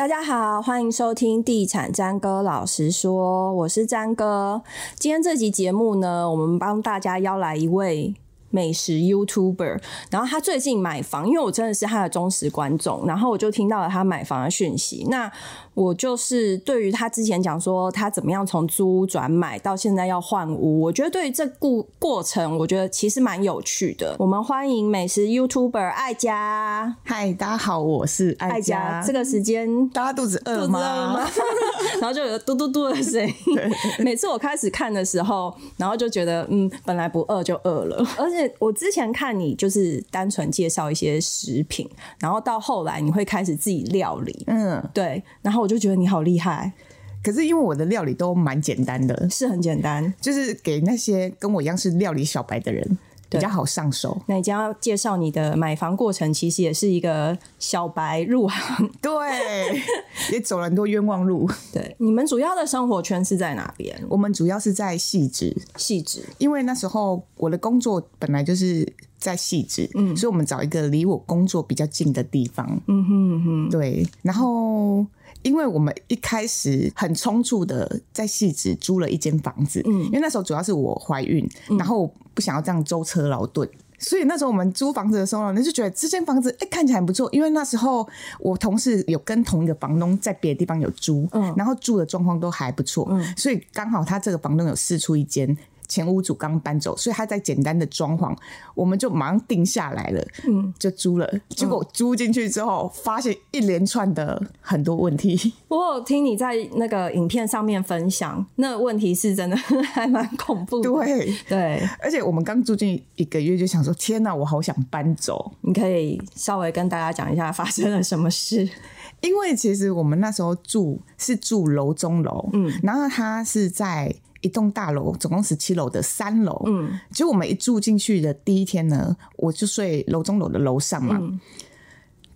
大家好，欢迎收听《地产詹哥老实说》，我是詹哥。今天这集节目呢，我们帮大家邀来一位美食 YouTuber，然后他最近买房，因为我真的是他的忠实观众，然后我就听到了他买房的讯息。那我就是对于他之前讲说他怎么样从租屋转买到现在要换屋，我觉得对于这故过程，我觉得其实蛮有趣的。我们欢迎美食 YouTuber 爱家。嗨，大家好，我是艾佳。艾佳这个时间大家肚子饿吗？吗然后就有嘟嘟嘟的声音。每次我开始看的时候，然后就觉得嗯，本来不饿就饿了。而且我之前看你就是单纯介绍一些食品，然后到后来你会开始自己料理。嗯，对，然后。我就觉得你好厉害，可是因为我的料理都蛮简单的，是很简单，就是给那些跟我一样是料理小白的人比较好上手。那你将要介绍你的买房过程，其实也是一个小白入行，对，也走了很多冤枉路。对，你们主要的生活圈是在哪边？我们主要是在细致，细致，因为那时候我的工作本来就是。在细致，嗯，所以我们找一个离我工作比较近的地方，嗯哼嗯哼，对。然后，因为我们一开始很匆促的在戏子租了一间房子，嗯，因为那时候主要是我怀孕，然后不想要这样舟车劳顿，所以那时候我们租房子的时候呢，就觉得这间房子哎看起来很不错，因为那时候我同事有跟同一个房东在别的地方有租，嗯，然后住的状况都还不错，嗯，所以刚好他这个房东有试出一间。前屋主刚搬走，所以他在简单的装潢，我们就马上定下来了，嗯，就租了。结果租进去之后，发现一连串的很多问题。我有听你在那个影片上面分享，那个问题是真的 还蛮恐怖的。对对，而且我们刚住进一个月，就想说：天哪，我好想搬走。你可以稍微跟大家讲一下发生了什么事？因为其实我们那时候住是住楼中楼，嗯，然后他是在。一栋大楼，总共十七楼的三楼。嗯，就我们一住进去的第一天呢，我就睡楼中楼的楼上嘛，嗯，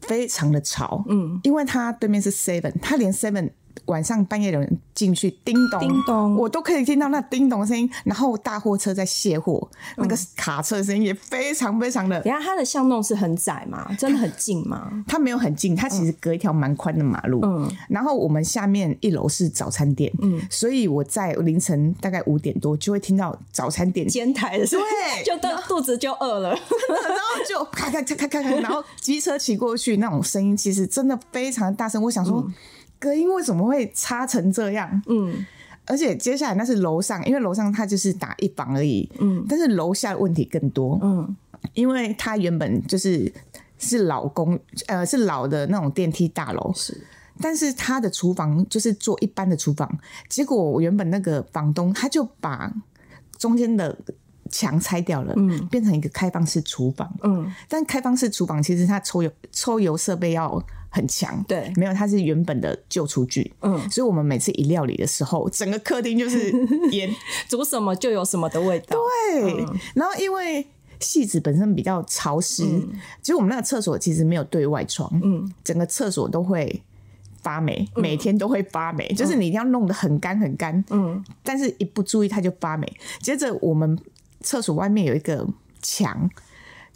非常的吵。嗯，因为它对面是 Seven，它连 Seven。晚上半夜有人进去叮咚，叮咚，我都可以听到那叮咚的声音。然后大货车在卸货，嗯，那个卡车的声音也非常非常的。等下，它的巷弄是很窄嘛？真的很近吗？它没有很近，它其实隔一条蛮宽的马路。嗯，然后我们下面一楼是早餐店，嗯，所以我在凌晨大概五点多就会听到早餐店煎台的声音，对，就肚肚子就饿了，然后就咔咔咔咔咔咔，然后机车骑过去那种声音，其实真的非常大声。我想说。嗯隔音为什么会差成这样？嗯，而且接下来那是楼上，因为楼上它就是打一房而已。嗯，但是楼下的问题更多。嗯，因为它原本就是是老公，呃，是老的那种电梯大楼。是，但是他的厨房就是做一般的厨房，结果我原本那个房东他就把中间的墙拆掉了，嗯，变成一个开放式厨房。嗯，但开放式厨房其实它抽油抽油设备要。很强，对，没有，它是原本的旧厨具，嗯，所以我们每次一料理的时候，整个客厅就是 烟，煮什么就有什么的味道，对。嗯、然后因为戏子本身比较潮湿，其、嗯、实我们那个厕所其实没有对外窗，嗯，整个厕所都会发霉，每天都会发霉，嗯、就是你一定要弄得很干很干，嗯，但是一不注意它就发霉。接着我们厕所外面有一个墙，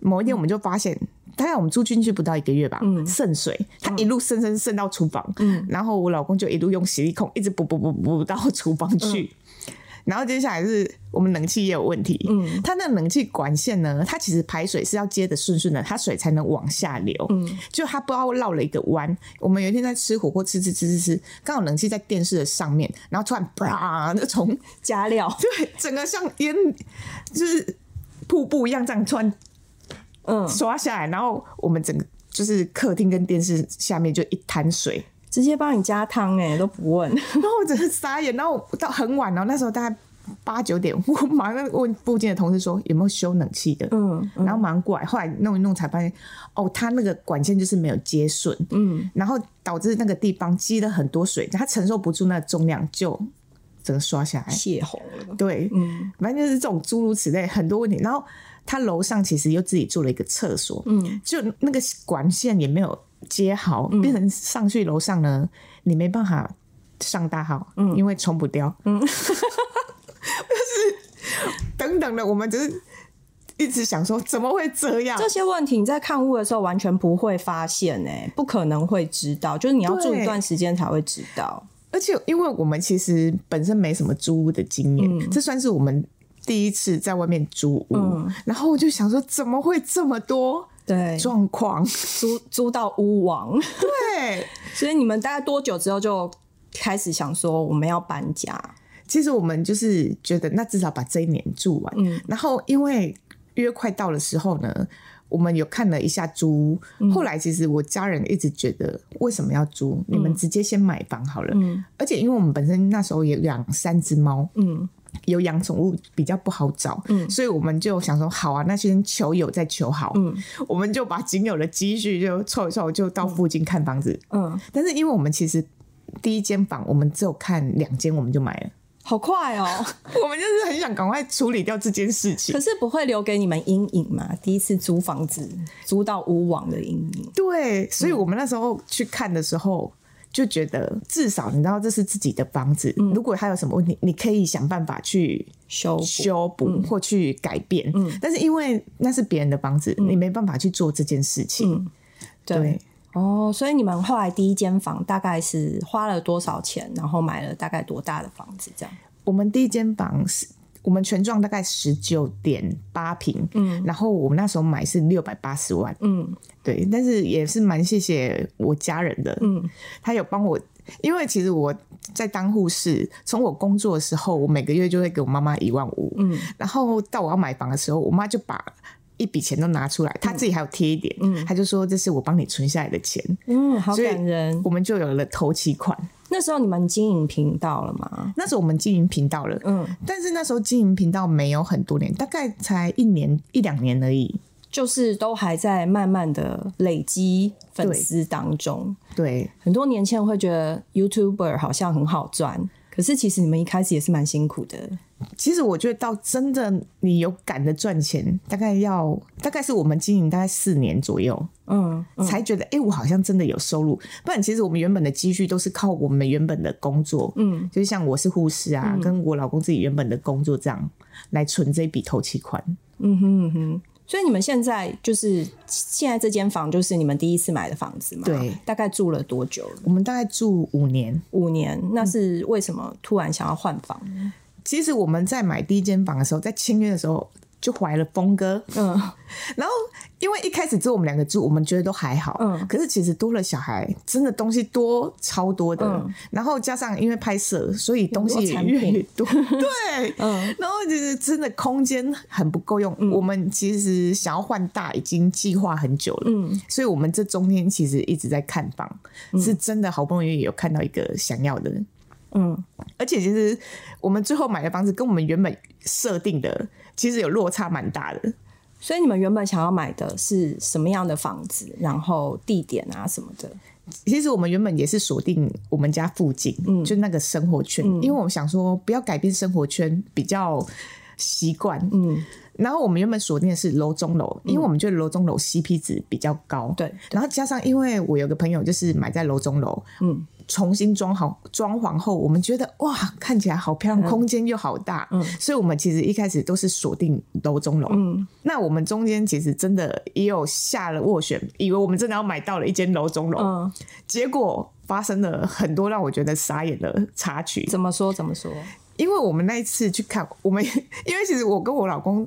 某一天我们就发现。大概我们住进去不到一个月吧，嗯，渗水，它一路渗渗渗到厨房，嗯，然后我老公就一路用洗力孔一直补补补补到厨房去，嗯，然后接下来是我们冷气也有问题，嗯，它那冷气管线呢，它其实排水是要接的顺顺的，它水才能往下流，嗯，就它不知道绕了一个弯。我们有一天在吃火锅，吃吃吃吃吃，刚好冷气在电视的上面，然后突然啪，就从 加料，对，整个像烟就是瀑布一样这样突然。嗯，刷下来，然后我们整个就是客厅跟电视下面就一滩水，直接帮你加汤哎，都不问。然后我真的傻眼，然后到很晚了，那时候大概八九点，我马上问附近的同事说有没有修冷气的，嗯，然后马上过来，后来弄一弄才发现，哦，他那个管线就是没有接顺，嗯，然后导致那个地方积了很多水，它承受不住那个重量，就整个刷下来。泄洪了。对，嗯，反正就是这种诸如此类很多问题，然后。他楼上其实又自己做了一个厕所，嗯，就那个管线也没有接好，嗯、变成上去楼上呢，你没办法上大号，嗯，因为冲不掉，嗯，就是等等的，我们只是一直想说怎么会这样？这些问题你在看屋的时候完全不会发现、欸，哎，不可能会知道，就是你要住一段时间才会知道。而且因为我们其实本身没什么租屋的经验，嗯、这算是我们第一次在外面租屋，嗯、然后我就想说怎么会这么多对。状况？租租到屋王？对，所以你们大概多久之后就开始想说我们要搬家？其实我们就是觉得，那至少把这一年住完。嗯，然后因为约快到的时候呢，我们有看了一下租。嗯、后来其实我家人一直觉得，为什么要租？嗯、你们直接先买房好了。嗯，而且因为我们本身那时候也养三只猫，嗯，有养宠物比较不好找，嗯，所以我们就想说，好啊，那先求友再求好。嗯，我们就把仅有的积蓄就凑一凑，就到附近看房子。嗯，但是因为我们其实第一间房我们只有看两间，我们就买了。好快哦！我们就是很想赶快处理掉这件事情。可是不会留给你们阴影嘛？第一次租房子租到屋网的阴影。对，所以我们那时候去看的时候，就觉得至少你知道这是自己的房子。嗯、如果还有什么问题，你可以想办法去修补修补或去改变。嗯，但是因为那是别人的房子，嗯、你没办法去做这件事情。嗯、对。对哦，所以你们后来第一间房大概是花了多少钱？然后买了大概多大的房子？这样，我们第一间房是我们全幢大概十九点八平，嗯，然后我们那时候买是六百八十万，嗯，对，但是也是蛮谢谢我家人的，嗯，他有帮我，因为其实我在当护士，从我工作的时候，我每个月就会给我妈妈一万五，嗯，然后到我要买房的时候，我妈就把。一笔钱都拿出来，他自己还有贴一点，嗯，他就说，这是我帮你存下来的钱，嗯，好感人。我们就有了头期款。那时候你们经营频道了吗？那时候我们经营频道了，嗯，但是那时候经营频道没有很多年，大概才一年一两年而已，就是都还在慢慢的累积粉丝当中。对，对很多年轻人会觉得 YouTuber 好像很好赚，可是其实你们一开始也是蛮辛苦的。其实我觉得到真的你有赶的赚钱，大概要大概是我们经营大概四年左右，嗯，嗯才觉得哎、欸，我好像真的有收入。不然其实我们原本的积蓄都是靠我们原本的工作，嗯，就是像我是护士啊，嗯、跟我老公自己原本的工作这样来存这笔头期款。嗯哼嗯哼。所以你们现在就是现在这间房就是你们第一次买的房子吗？对，大概住了多久了？我们大概住五年，五年。那是为什么突然想要换房？嗯其实我们在买第一间房的时候，在签约的时候就怀了峰哥，嗯，然后因为一开始只有我们两个住，我们觉得都还好，嗯，可是其实多了小孩，真的东西多超多的，嗯，然后加上因为拍摄，所以东西也越来越多，对，嗯，然后就是真的空间很不够用，嗯，我们其实想要换大已经计划很久了，嗯，所以我们这中间其实一直在看房，嗯，是真的好不容易有看到一个想要的。嗯，而且其实我们最后买的房子跟我们原本设定的其实有落差蛮大的，所以你们原本想要买的是什么样的房子？然后地点啊什么的？其实我们原本也是锁定我们家附近，嗯，就那个生活圈，嗯，因为我们想说不要改变生活圈，比较习惯，嗯。然后我们原本锁定的是楼中楼，因为我们觉得楼中楼 CP 值比较高，对。然后加上因为我有个朋友就是买在楼中楼，嗯。重新装好装潢后，我们觉得哇，看起来好漂亮，空间又好大，嗯，所以我们其实一开始都是锁定楼中楼，嗯，那我们中间其实真的也有下了斡旋，以为我们真的要买到了一间楼中楼，嗯，结果发生了很多让我觉得傻眼的插曲。怎么说？怎么说？因为我们那一次去看，我们 因为其实我跟我老公。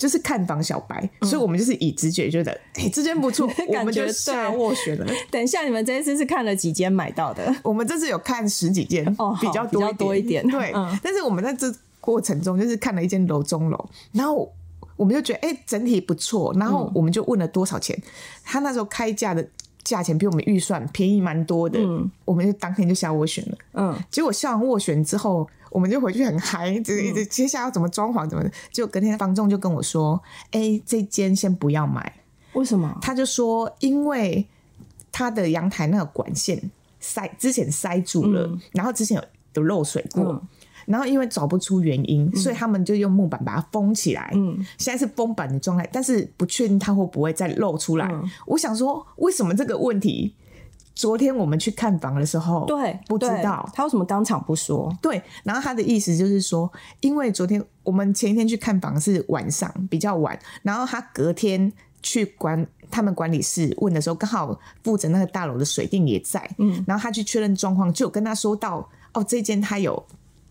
就是看房小白，嗯、所以我们就是以直觉觉得，哎、欸，这间不错，我们就下斡旋了。等一下，你们这一次是看了几间买到的？我们这次有看十几间，哦，比较多一点。多一点对，嗯、但是我们在这过程中就是看了一间楼中楼，然后我们就觉得，哎、欸，整体不错，然后我们就问了多少钱，嗯、他那时候开价的价钱比我们预算便宜蛮多的，嗯，我们就当天就下斡旋了，嗯，结果下完斡旋之后。我们就回去很嗨，就是一直接下来要怎么装潢怎么的，就隔天房仲就跟我说：“哎、欸，这间先不要买，为什么？”他就说：“因为他的阳台那个管线塞之前塞住了，嗯、然后之前有有漏水过，嗯、然后因为找不出原因，嗯、所以他们就用木板把它封起来。嗯，现在是封板的状态，但是不确定它会不会再漏出来。嗯、我想说，为什么这个问题？”昨天我们去看房的时候，对，不知道他为什么当场不说？对，然后他的意思就是说，因为昨天我们前一天去看房是晚上比较晚，然后他隔天去管他们管理室问的时候，刚好负责那个大楼的水电也在，嗯，然后他去确认状况，就有跟他说到，哦，这间他有。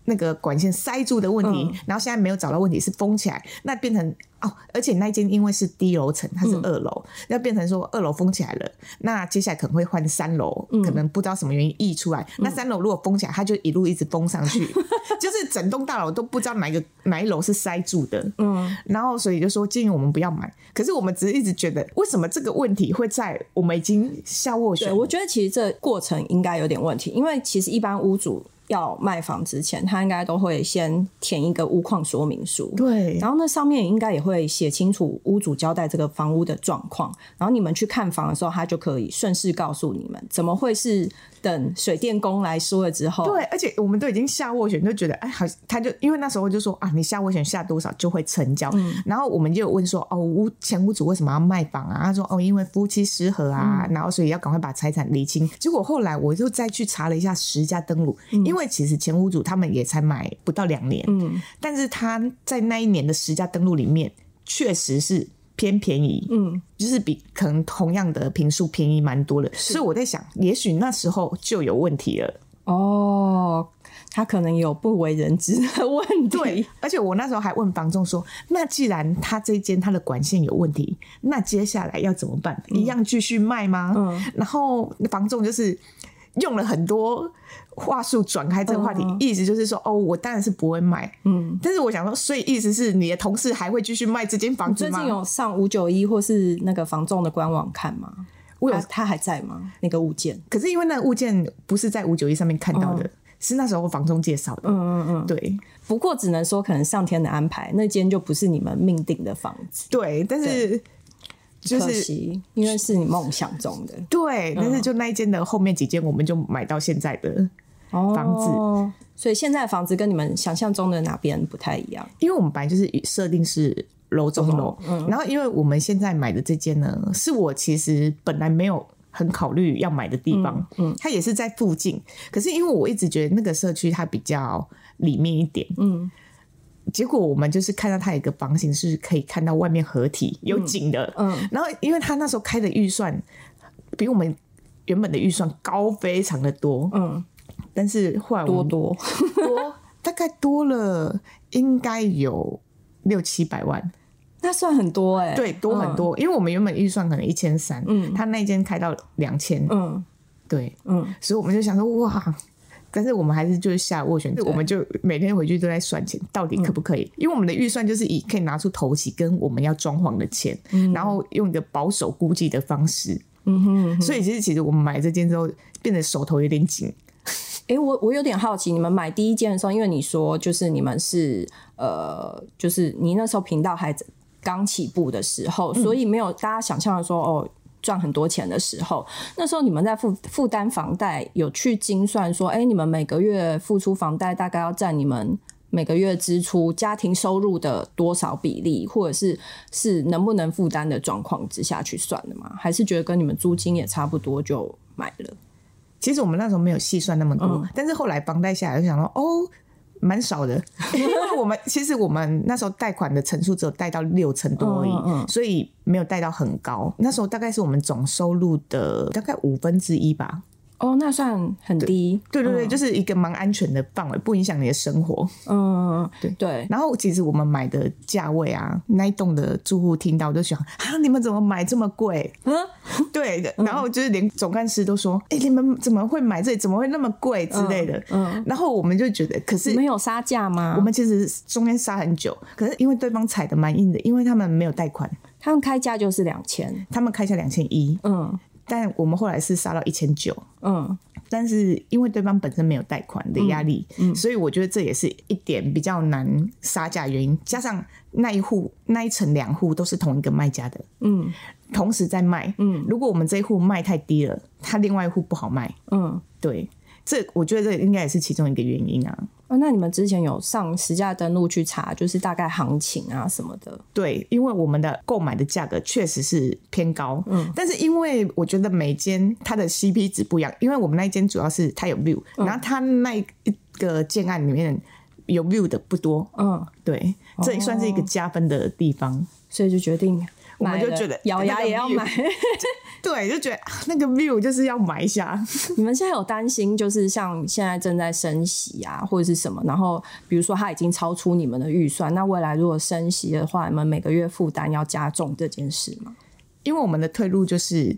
那个管线塞住的问题，嗯、然后现在没有找到问题，是封起来，那变成哦，而且那一间因为是低楼层，它是二楼，那、嗯、变成说二楼封起来了，那接下来可能会换三楼，嗯、可能不知道什么原因溢出来，嗯、那三楼如果封起来，它就一路一直封上去，嗯、就是整栋大楼都不知道哪一个哪一楼是塞住的，嗯，然后所以就说建议我们不要买，可是我们只是一直觉得，为什么这个问题会在我们已经下斡旋？我觉得其实这过程应该有点问题，因为其实一般屋主。要卖房之前，他应该都会先填一个屋况说明书，对，然后那上面应该也会写清楚屋主交代这个房屋的状况，然后你们去看房的时候，他就可以顺势告诉你们，怎么会是等水电工来说了之后？对，而且我们都已经下斡旋，就觉得哎，好，他就因为那时候就说啊，你下斡旋下多少就会成交，嗯、然后我们就有问说哦，屋前屋主为什么要卖房啊？他说哦，因为夫妻失和啊，嗯、然后所以要赶快把财产厘清。结果后来我就再去查了一下实家登录，嗯、因为。因为其实前屋主他们也才买不到两年，嗯，但是他在那一年的十家登录里面确实是偏便宜，嗯，就是比可能同样的平数便宜蛮多的，所以我在想，也许那时候就有问题了。哦，他可能有不为人知的问题。对，而且我那时候还问房仲说，那既然他这间他的管线有问题，那接下来要怎么办？嗯、一样继续卖吗？嗯，然后房仲就是用了很多。话术转开这个话题，嗯、意思就是说，哦，我当然是不会卖，嗯，但是我想说，所以意思是你的同事还会继续卖这间房子吗？最近有上五九一或是那个房仲的官网看吗？我有他，他还在吗？那个物件？可是因为那个物件不是在五九一上面看到的，嗯、是那时候房仲介绍的，嗯嗯嗯，对。不过只能说，可能上天的安排，那间就不是你们命定的房子，对。但是。就是，因为是你梦想中的。对，但是就那一间的后面几间，我们就买到现在的房子。哦，所以现在的房子跟你们想象中的哪边不太一样？因为我们本来就是设定是楼中楼，嗯，然后因为我们现在买的这间呢，是我其实本来没有很考虑要买的地方，嗯，它也是在附近，可是因为我一直觉得那个社区它比较里面一点，嗯。结果我们就是看到它有一个房型是可以看到外面合体有景的，嗯，嗯，然后因为他那时候开的预算比我们原本的预算高非常的多，嗯，但是后来多多。多大概多了应该有六七百万，那算很多哎、欸，对，多很多，嗯、因为我们原本预算可能一千三，嗯，他那间开到两千，嗯，对，嗯，所以我们就想说哇。但是我们还是就是下斡旋，我们就每天回去都在算钱，到底可不可以？嗯、因为我们的预算就是以可以拿出头期跟我们要装潢的钱，嗯、然后用一个保守估计的方式。嗯哼，嗯哼，所以其实其实我们买这间之后，变得手头有点紧。哎、欸，我我有点好奇，你们买第一间的时候，因为你说就是你们是呃，就是你那时候频道还刚起步的时候，所以没有大家想象的说哦。赚很多钱的时候，那时候你们在负负担房贷，有去精算说，哎、欸，你们每个月付出房贷大概要占你们每个月支出家庭收入的多少比例，或者是是能不能负担的状况之下去算的吗？还是觉得跟你们租金也差不多就买了？其实我们那时候没有细算那么多，嗯、但是后来房贷下来就想说，哦。蛮少的，因为我们其实我们那时候贷款的层数只有贷到六成多而已，嗯嗯、所以没有贷到很高。那时候大概是我们总收入的大概五分之一吧。哦，那算很低。对对对，嗯、就是一个蛮安全的范围，不影响你的生活。嗯，对对。然后其实我们买的价位啊，那一栋的住户听到就想啊，你们怎么买这么贵？嗯，对的。然后就是连总干事都说，哎、欸，你们怎么会买这里？怎么会那么贵之类的？嗯。嗯然后我们就觉得，可是没有杀价吗？我们其实中间杀很久，可是因为对方踩的蛮硬的，因为他们没有贷款，他们开价就是两千，他们开价两千一。嗯。但我们后来是杀到一千九，嗯，但是因为对方本身没有贷款的压力，嗯，嗯，所以我觉得这也是一点比较难杀价原因。加上那一户那一层两户都是同一个卖家的，嗯，同时在卖，嗯，如果我们这一户卖太低了，他另外一户不好卖，嗯，对，这我觉得这应该也是其中一个原因啊。哦，那你们之前有上实价登录去查，就是大概行情啊什么的？对，因为我们的购买的价格确实是偏高，嗯，但是因为我觉得每间它的 CP 值不一样，因为我们那一间主要是它有 view，然后它那一个建案里面有 view 的不多，嗯，对，这也算是一个加分的地方，哦，所以就决定。我们就觉得咬牙也要买，对，就觉得那个 view 就是要买一下。你们现在有担心，就是像现在正在升息啊，或者是什么？然后比如说它已经超出你们的预算，那未来如果升息的话，你们每个月负担要加重这件事吗？因为我们的退路就是，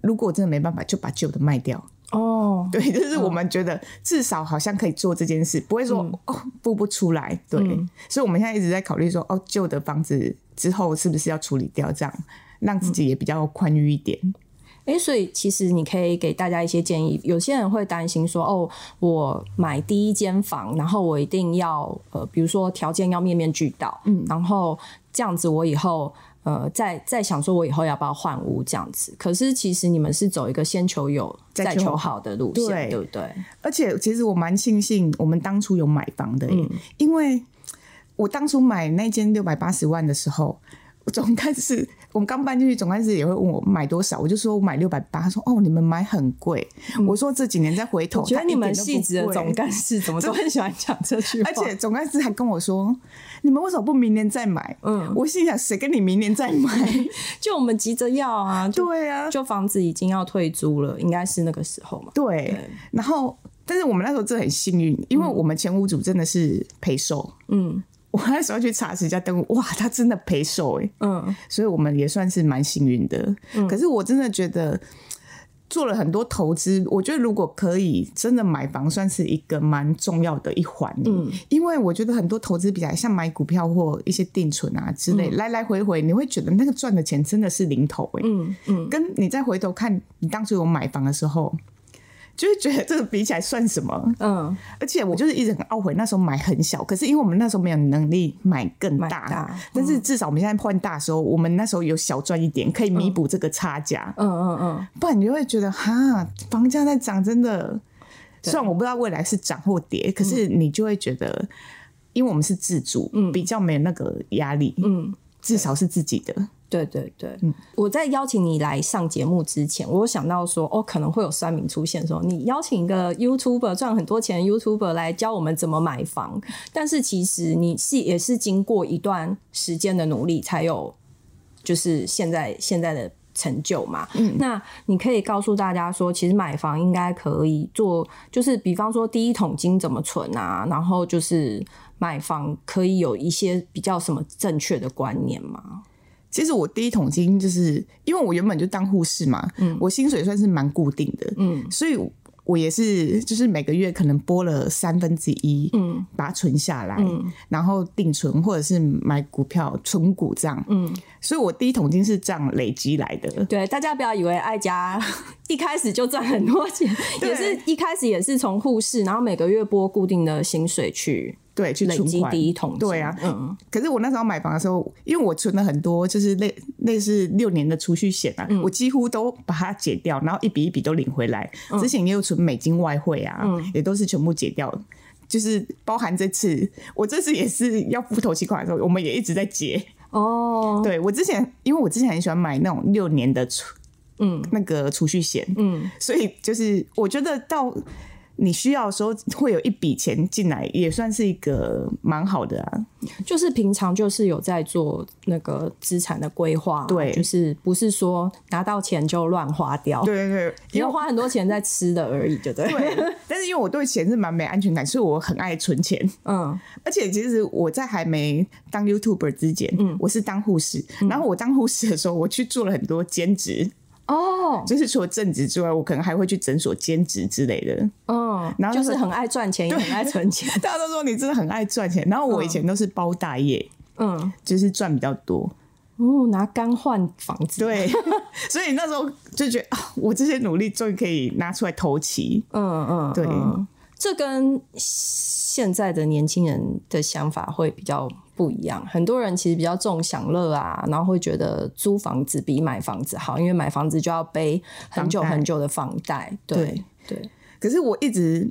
如果真的没办法，就把旧的卖掉。哦，对，就是我们觉得至少好像可以做这件事，不会说、嗯、哦付不出来。对、嗯，所以我们现在一直在考虑说，哦，旧的房子。之后是不是要处理掉，这样让自己也比较宽裕一点？哎、所以其实你可以给大家一些建议。有些人会担心说：“哦，我买第一间房，然后我一定要呃，比如说条件要面面俱到，嗯，然后这样子我以后呃，再再想说我以后要不要换屋这样子。可是其实你们是走一个先求有再求好的路线，对，对不对？而且其实我蛮庆幸我们当初有买房的，嗯，因为。我当初买那间六百八十万的时候，总干事，我们刚搬进去，总干事也会问我买多少，我就说我买六百八，他说哦，你们买很贵。嗯、我说这几年再回头，我觉得你们细致的总干事怎么都很喜欢讲这句话，而且总干事还跟我说，你们为什么不明年再买？嗯，我心想谁跟你明年再买？就我们急着要啊，对啊，就房子已经要退租了，应该是那个时候嘛。对，对然后但是我们那时候真的很幸运，因为我们前屋主真的是陪售，嗯。我那时候去查实价登录，哇，他真的赔售哎，嗯，所以我们也算是蛮幸运的。嗯，可是我真的觉得做了很多投资，我觉得如果可以真的买房，算是一个蛮重要的一环。嗯，因为我觉得很多投资比较像买股票或一些定存啊之类，嗯，来来回回，你会觉得那个赚的钱真的是零头哎，嗯嗯，跟你再回头看你当初有买房的时候。就会觉得这个比起来算什么？嗯，而且我就是一直很懊悔，那时候买很小，可是因为我们那时候没有能力买更大，大嗯、但是至少我们现在换大的时候，我们那时候有小赚一点，可以弥补这个差价。嗯嗯嗯，不然你就会觉得哈，房价在涨，真的。虽然我不知道未来是涨或跌，可是你就会觉得，因为我们是自住，嗯，比较没有那个压力，嗯，至少是自己的。对对对，嗯，我在邀请你来上节目之前，我有想到说，哦，可能会有酸民出现，说你邀请一个 YouTuber 赚很多钱的 YouTuber 来教我们怎么买房，但是其实你是也是经过一段时间的努力才有，就是现在现在的成就嘛。嗯，那你可以告诉大家说，其实买房应该可以做，就是比方说第一桶金怎么存啊，然后就是买房可以有一些比较什么正确的观念吗？其实我第一桶金就是因为我原本就当护士嘛，嗯，我薪水算是蛮固定的，嗯，所以我也是就是每个月可能拨了三分之一，嗯，把它存下来，嗯，然后定存或者是买股票存股这样，嗯，所以我第一桶金是这样累积来的。对，大家不要以为爱家 一开始就赚很多钱，也是一开始也是从护士，然后每个月拨固定的薪水去。对，去累积第一桶金。对啊，嗯。可是我那时候买房的时候，因为我存了很多，就是类类似六年的储蓄险啊、嗯，我几乎都把它解掉，然后一笔一笔都领回来。嗯、之前也有存美金外汇啊、嗯，也都是全部解掉。就是包含这次，我这次也是要付头期款的时候，我们也一直在结。哦。对，我之前，因为我之前很喜欢买那种六年的储，嗯，那个储蓄险，嗯，所以就是我觉得到。你需要的时候会有一笔钱进来，也算是一个蛮好的啊。就是平常就是有在做那个资产的规划，对，就是不是说拿到钱就乱花掉，对对对，因为花很多钱在吃的而已，对不对？对。但是因为我对钱是蛮没安全感，所以我很爱存钱。嗯，而且其实我在还没当 YouTuber 之前，嗯，我是当护士，然后我当护士的时候，我去做了很多兼职。哦、oh，就是除了正职之外，我可能还会去诊所兼职之类的。嗯、oh，然后就是很爱赚钱，也很爱存钱。大家都说你真的很爱赚钱。然后我以前都是包大业，嗯，就是赚比较多。哦，拿肝换房子。对，所以那时候就觉得啊，我这些努力终于可以拿出来头期。嗯嗯，对，这跟现在的年轻人的想法会比较。不一样，很多人其实比较重享乐啊，然后会觉得租房子比买房子好，因为买房子就要背很久很久的房贷。对对，可是我一直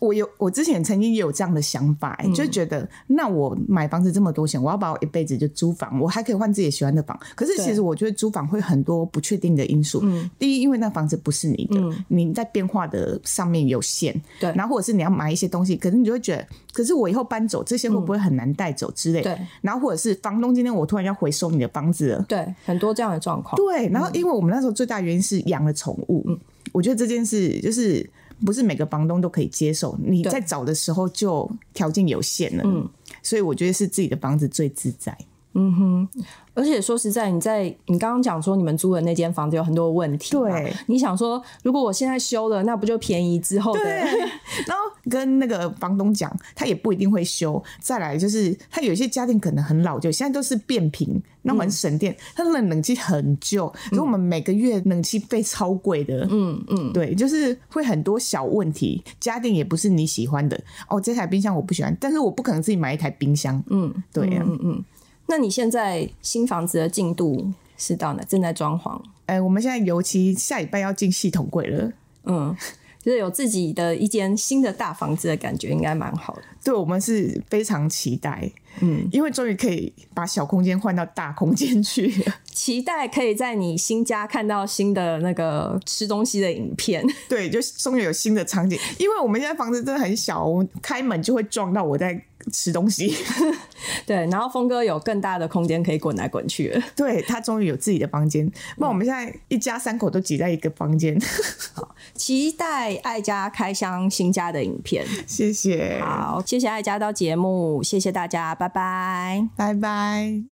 我有我之前曾经也有这样的想法、欸，嗯、就觉得那我买房子这么多钱，我要把我一辈子就租房，我还可以换自己喜欢的房。可是其实我觉得租房会很多不确定的因素。嗯，第一，因为那房子不是你的，嗯、你在变化的上面有限。对，然后或者是你要买一些东西，可是你就会觉得，可是我以后搬走这些会不会很难带走之类？对、嗯，然后或者是房东今天我突然要回收你的房子了，对，很多这样的状况。对，然后因为我们那时候最大原因是养了宠物，嗯，我觉得这件事就是。不是每个房东都可以接受，你在找的时候就条件有限了，嗯，所以我觉得是自己的房子最自在，嗯哼。而且说实在，你在你刚刚讲说你们租的那间房子有很多问题，对，你想说如果我现在修了，那不就便宜之后的？对，然后跟那个房东讲，他也不一定会修。再来就是，他有些家电可能很老旧，现在都是变频，那么很省电，他的冷气很旧，所以我们每个月冷气费超贵的。嗯嗯，对，就是会很多小问题，家电也不是你喜欢的。哦，这台冰箱我不喜欢，但是我不可能自己买一台冰箱。嗯，对呀，嗯嗯。那你现在新房子的进度是到哪？正在装潢。哎、欸，我们现在油漆下礼拜要进系统柜了。嗯，就是有自己的一间新的大房子的感觉，应该蛮好的。对，我们是非常期待。嗯，因为终于可以把小空间换到大空间去。期待可以在你新家看到新的那个吃东西的影片。对，就终于有新的场景。因为我们现在房子真的很小，我们开门就会撞到我在。吃东西，对，然后峰哥有更大的空间可以滚来滚去了。对，他终于有自己的房间，那、嗯、我们现在一家三口都挤在一个房间。好，期待爱家开箱新家的影片。谢谢，好，谢谢爱家到节目，谢谢大家，拜拜，拜拜。